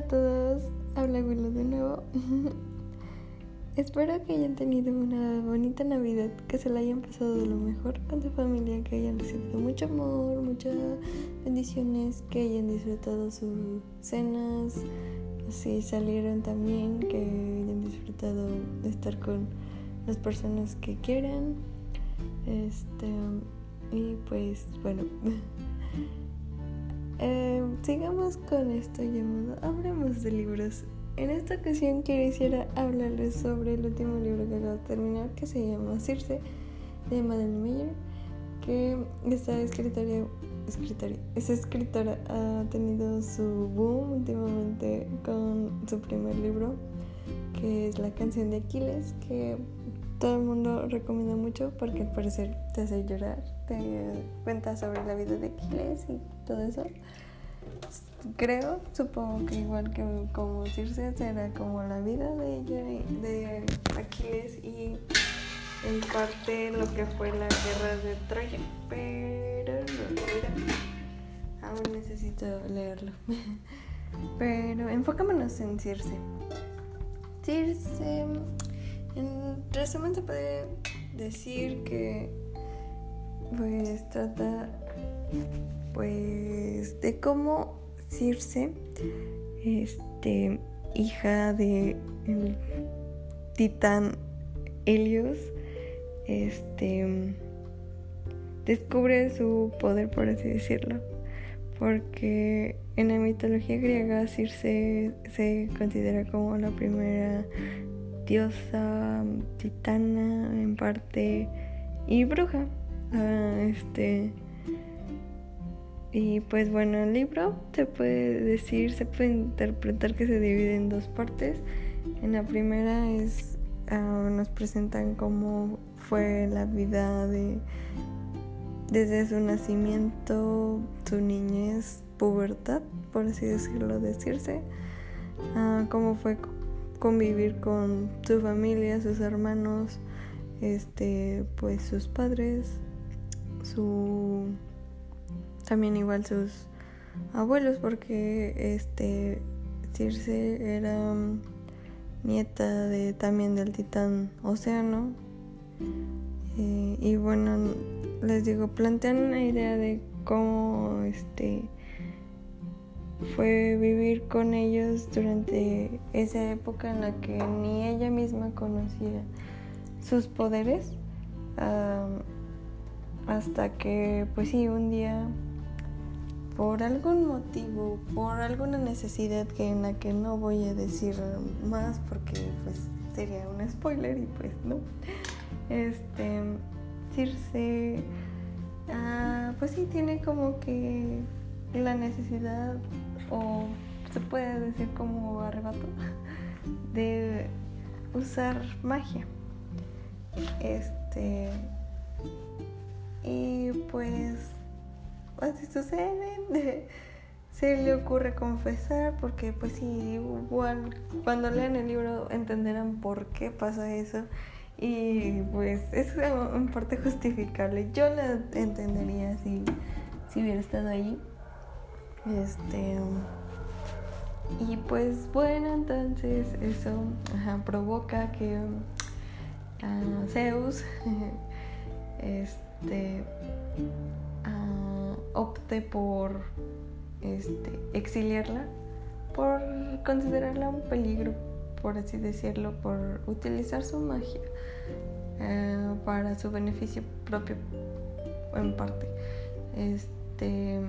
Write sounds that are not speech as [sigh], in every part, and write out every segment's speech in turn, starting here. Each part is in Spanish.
a todos, habla Willow de nuevo. [laughs] Espero que hayan tenido una bonita Navidad, que se la hayan pasado de lo mejor con su familia, que hayan recibido mucho amor, muchas bendiciones, que hayan disfrutado sus cenas, si salieron también, que hayan disfrutado de estar con las personas que quieran. Este, y pues bueno. [laughs] Eh, sigamos con esto llamado Hablemos de libros. En esta ocasión quisiera hablarles sobre el último libro que acabo de terminar que se llama Circe de Madeleine Meyer que esta escritora, escritora, esa escritora ha tenido su boom últimamente con su primer libro que es La canción de Aquiles que todo el mundo recomienda mucho porque al parecer te hace llorar, te cuenta sobre la vida de Aquiles y todo eso. Creo, supongo que igual que como Circe será como la vida de ella de Aquiles y en parte lo que fue la guerra de Troya, pero no, aún necesito leerlo. [laughs] Pero enfocémonos en Circe. Circe en resumen se puede decir que pues trata pues de cómo Circe, este hija de el titán Helios, este descubre su poder por así decirlo, porque en la mitología griega Circe se considera como la primera diosa, titana en parte y bruja. Ah, este y pues bueno, el libro se puede decir, se puede interpretar que se divide en dos partes. En la primera es ah, nos presentan cómo fue la vida de desde su nacimiento, su niñez, pubertad, por así decirlo, decirse, uh, cómo fue convivir con su familia, sus hermanos, este, pues sus padres, su también igual sus abuelos porque este Circe era nieta de también del titán Océano. Eh, y bueno les digo plantean una idea de cómo este fue vivir con ellos durante esa época en la que ni ella misma conocía sus poderes hasta que pues sí un día por algún motivo por alguna necesidad que en la que no voy a decir más porque pues sería un spoiler y pues no este Circe ah, pues sí tiene como que la necesidad o se puede decir como arrebato [laughs] de usar magia. Este y pues así sucede. [laughs] Se le ocurre confesar porque pues sí, igual cuando lean el libro entenderán por qué pasa eso y pues es en parte justificable. Yo la entendería si, si hubiera estado ahí. Este. Y pues bueno, entonces eso provoca que uh, Zeus [laughs] este, uh, opte por este, exiliarla, por considerarla un peligro, por así decirlo, por utilizar su magia uh, para su beneficio propio en parte. Este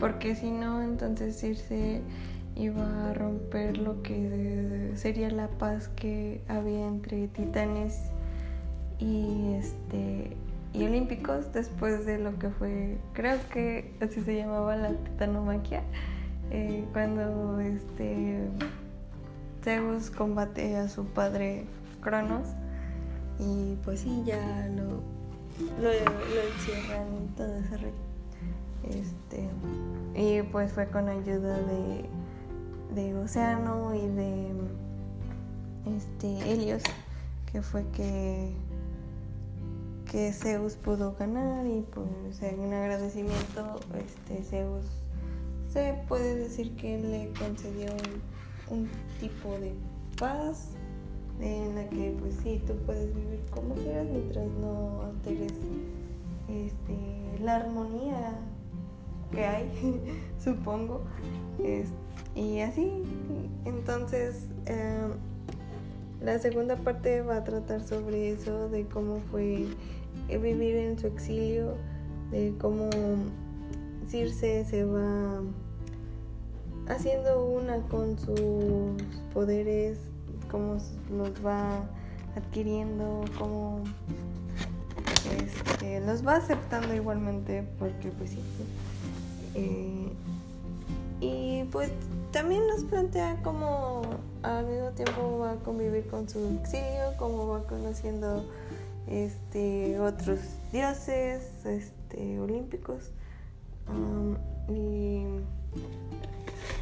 porque si no, entonces Circe iba a romper lo que sería la paz que había entre titanes y este y olímpicos después de lo que fue creo que así se llamaba la titanomaquia eh, cuando este Zeus combate a su padre Cronos y pues sí ya lo lo, lo encierran y todo ese este, y pues fue con ayuda de, de Océano y de este, Helios, que fue que, que Zeus pudo ganar y pues en agradecimiento este, Zeus se puede decir que le concedió un, tipo de paz en la que pues sí, tú puedes vivir como quieras mientras no alteres este, la armonía que hay, [laughs] supongo. y así, entonces em, la segunda parte va a tratar sobre eso, de cómo fue vivir en su exilio, de cómo Circe se va haciendo una con sus poderes, cómo los va adquiriendo, cómo este, los va aceptando igualmente, porque pues sí. Eh, y pues también nos plantea cómo al mismo tiempo va a convivir con su exilio, cómo va conociendo este otros dioses este, olímpicos y,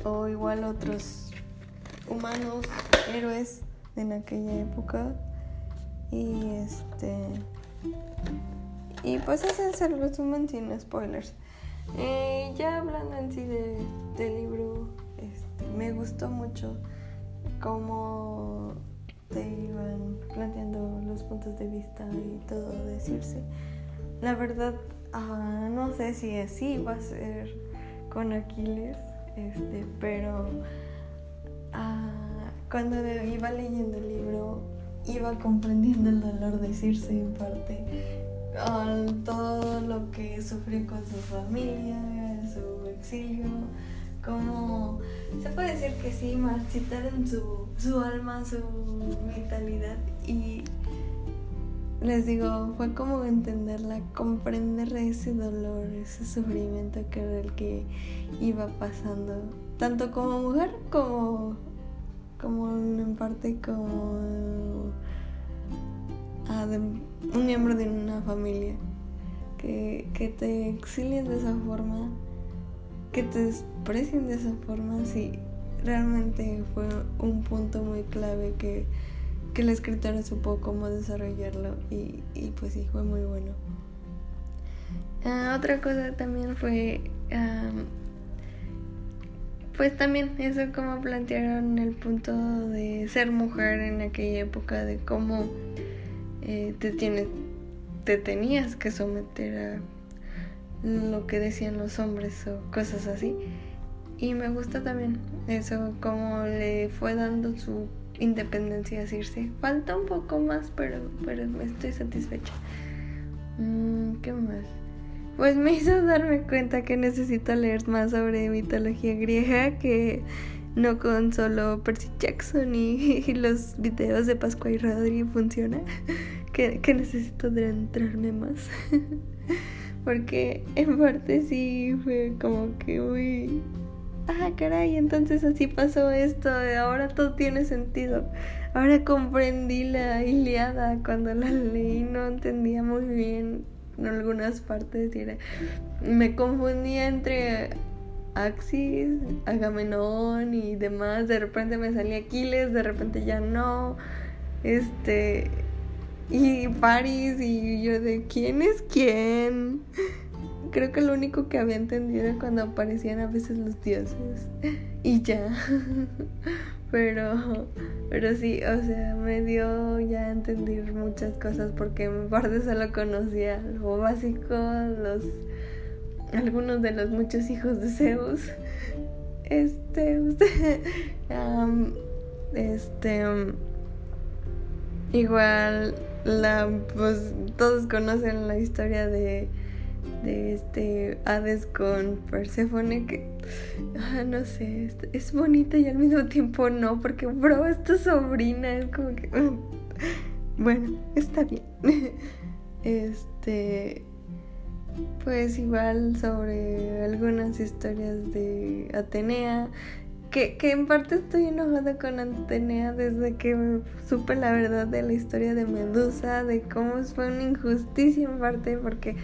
o igual otros humanos, héroes en aquella época. Y este. Y pues ese es el resumen sin spoilers. Eh, ya hablando en sí de, del libro, este, me gustó mucho cómo te iban planteando los puntos de vista y todo decirse. La verdad, Ah, no sé si así va a ser con Aquiles, este, pero ah, cuando iba leyendo el libro iba comprendiendo el dolor de Circe en parte, todo lo que sufrió con su familia, su exilio, como se puede decir que sí, marchitaron su, su alma, su vitalidad y les digo, fue como entenderla, comprender ese dolor, ese sufrimiento que era el que iba pasando, tanto como mujer como, como en parte como ah, un miembro de una familia. Que, que te exilien de esa forma, que te desprecien de esa forma, sí, realmente fue un punto muy clave que que la escritora supo cómo desarrollarlo y, pues sí, fue muy bueno. Ah, otra cosa también fue, pues también eso como plantearon el punto de ser mujer en aquella época, de cómo eh, te, tienes, te tenías que someter a lo que decían los hombres o cosas así. Y me gusta también eso, cómo le fue dando su independencia Circe. Falta un poco más, pero, pero estoy satisfecha. Mm, ¿Qué más? Pues me hizo darme cuenta que necesito leer más sobre mitología griega, que no con solo Percy Jackson y, [laughs] los videos de Pascua y Rodri funciona, que, que necesito adentrarme más. [laughs] Porque en parte sí fue como que muy ah, caray, entonces así pasó esto, ahora todo tiene sentido. Ahora comprendí la Iliada cuando la leí, no entendía muy bien en algunas partes. me confundía entre Axis, Agamenón y demás. De repente me salía Aquiles, de repente ya no. Este. Y Paris, y yo de quién es quién creo que lo único que había entendido era cuando aparecían a veces los dioses. Y ya. [laughs] Pero, pero sí, o sea, me dio ya a entender muchas cosas porque en parte solo conocía lo básico, los algunos de los muchos hijos de Zeus. Este, [laughs] este, igual, la, pues todos conocen la historia de de este Hades con Persephone que ah, no sé, es, bonita y al mismo tiempo no, porque bro, es tu sobrina, es como que [laughs] bueno, está bien. [laughs] Este pues igual sobre algunas historias de Atenea que, en parte estoy enojada con Atenea desde que supe la verdad de la historia de Medusa, de cómo fue una injusticia en parte, porque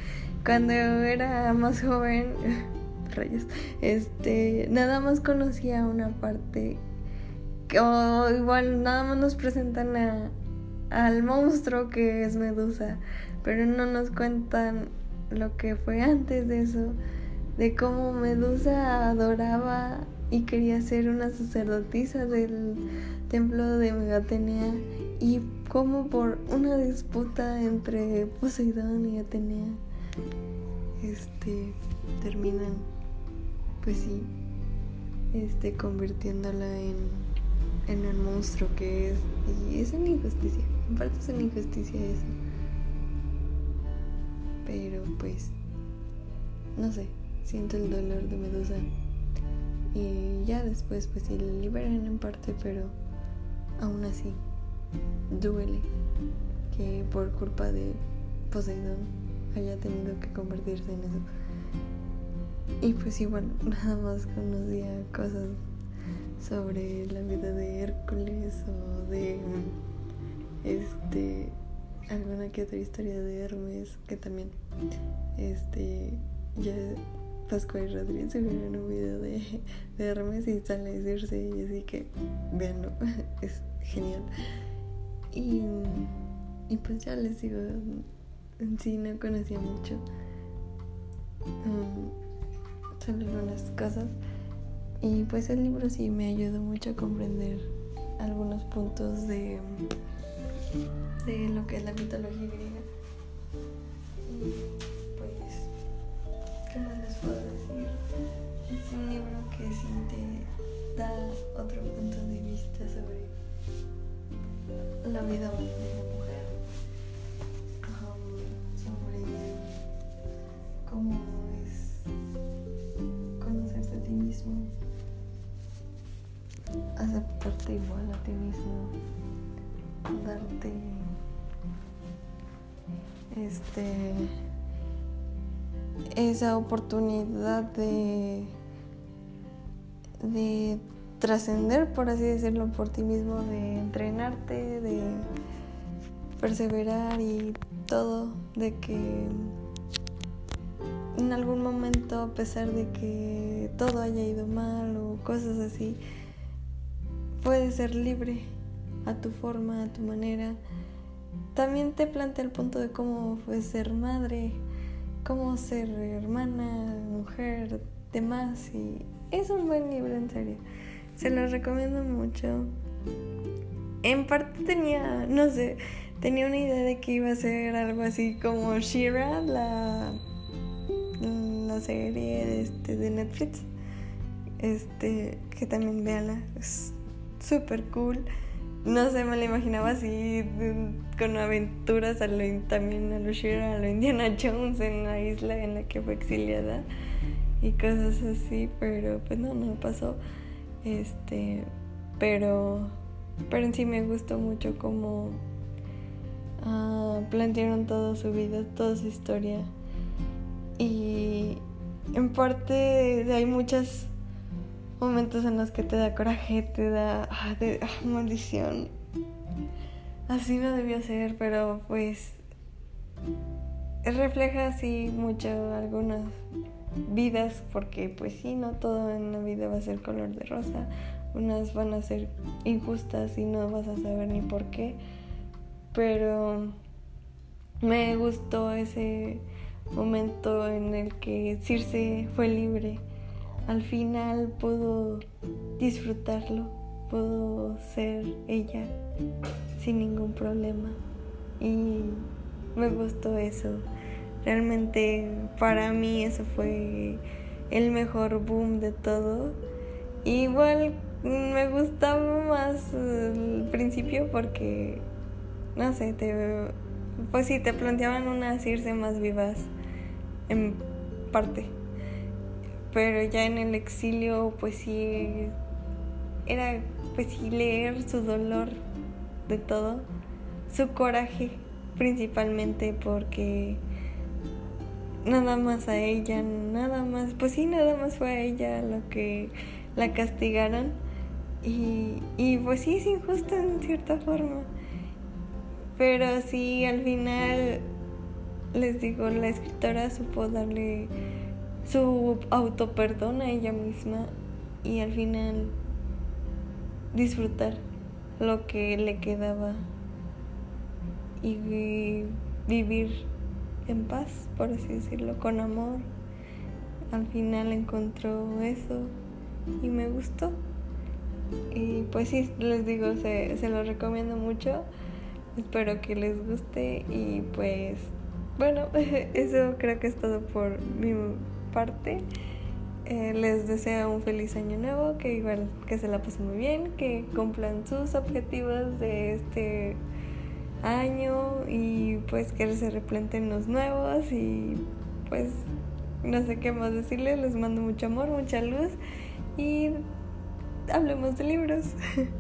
cuando era más joven, [laughs] rayos, este, nada más conocía una parte, o igual nada más nos presentan a, al monstruo que es Medusa, pero no nos cuentan lo que fue antes de eso, de cómo Medusa adoraba y quería ser una sacerdotisa del templo de Megatenea. Y cómo por una disputa entre Poseidón y Atenea este terminan pues sí este convirtiéndola en en el monstruo que es. Y es una injusticia en parte es una injusticia eso. Pero pues no sé siento el dolor de Medusa y ya después pues sí la liberan en parte pero aún así duele que por culpa de Poseidón haya tenido que convertirse en eso. Y pues igual [laughs] nada más conocía cosas sobre la vida de Hércules o de este alguna que otra historia de Hermes que también este ya Pascual Rodríguez subieron un video de, Hermes y sale a decirse y así que veanlo, [laughs] es genial. Y, y pues ya les digo, en sí no conocía mucho. Um, solo algunas cosas. Y pues el libro sí me ayudó mucho a comprender algunos puntos de, de lo que es la mitología griega. Es conocerse a ti mismo, aceptarte igual a ti mismo, darte este esa oportunidad de, de trascender, por así decirlo, por ti mismo, de entrenarte, de perseverar y todo, de que en algún momento, a pesar de que todo haya ido mal o cosas así, puedes ser libre a tu forma, a tu manera. También te plantea el punto de cómo fue ser madre, cómo ser hermana, mujer, demás. Y es un buen libro, en serio. Se lo recomiendo mucho. En parte tenía, no sé, tenía una idea de que iba a ser algo así como Shira, la, serie este, de Netflix. Este, que también veanla, es súper cool no sé, me la imaginaba así con aventuras a lo, también a lo a Indiana Jones en la isla en la que fue exiliada y cosas así, pero pues no, no pasó. Este, pero, pero en sí me gustó mucho cómo uh, plantearon toda su vida, toda su historia. Y en parte hay muchas momentos en los que te da coraje, te da ah, ah, maldición. Así no debió ser, pero pues refleja así mucho algunas vidas, porque pues sí, no todo en la vida va a ser color de rosa. Unas van a ser injustas y no vas a saber ni por qué. Pero me gustó ese momento en el que Circe fue libre al final pudo disfrutarlo, pudo ser ella sin ningún problema. Y me gustó eso. Realmente para mí eso fue el mejor boom de todo. Igual me gustaba más el principio porque, no sé, te, pues sí, te planteaban unas irse más vivas en parte. Pero ya en el exilio pues sí era pues sí leer su dolor de todo, su coraje principalmente porque nada más a ella, nada más, pues sí, nada más fue a ella lo que la castigaron. Y, y pues sí es injusto en cierta forma, pero sí al final les digo, la escritora supo darle su autoperdón a ella misma y al final disfrutar lo que le quedaba y vivir en paz, por así decirlo, con amor, al final encontró eso y me gustó. Y pues sí, les digo, se, se lo recomiendo mucho. Espero que les guste y pues bueno, [laughs] eso creo que es todo por mi parte. Eh, les deseo un feliz año nuevo, que igual que se la pasen muy bien, que cumplan sus objetivos de este año y pues que se replanten los nuevos y pues no sé qué más decirles, les mando mucho amor, mucha luz y hablemos de libros. [laughs]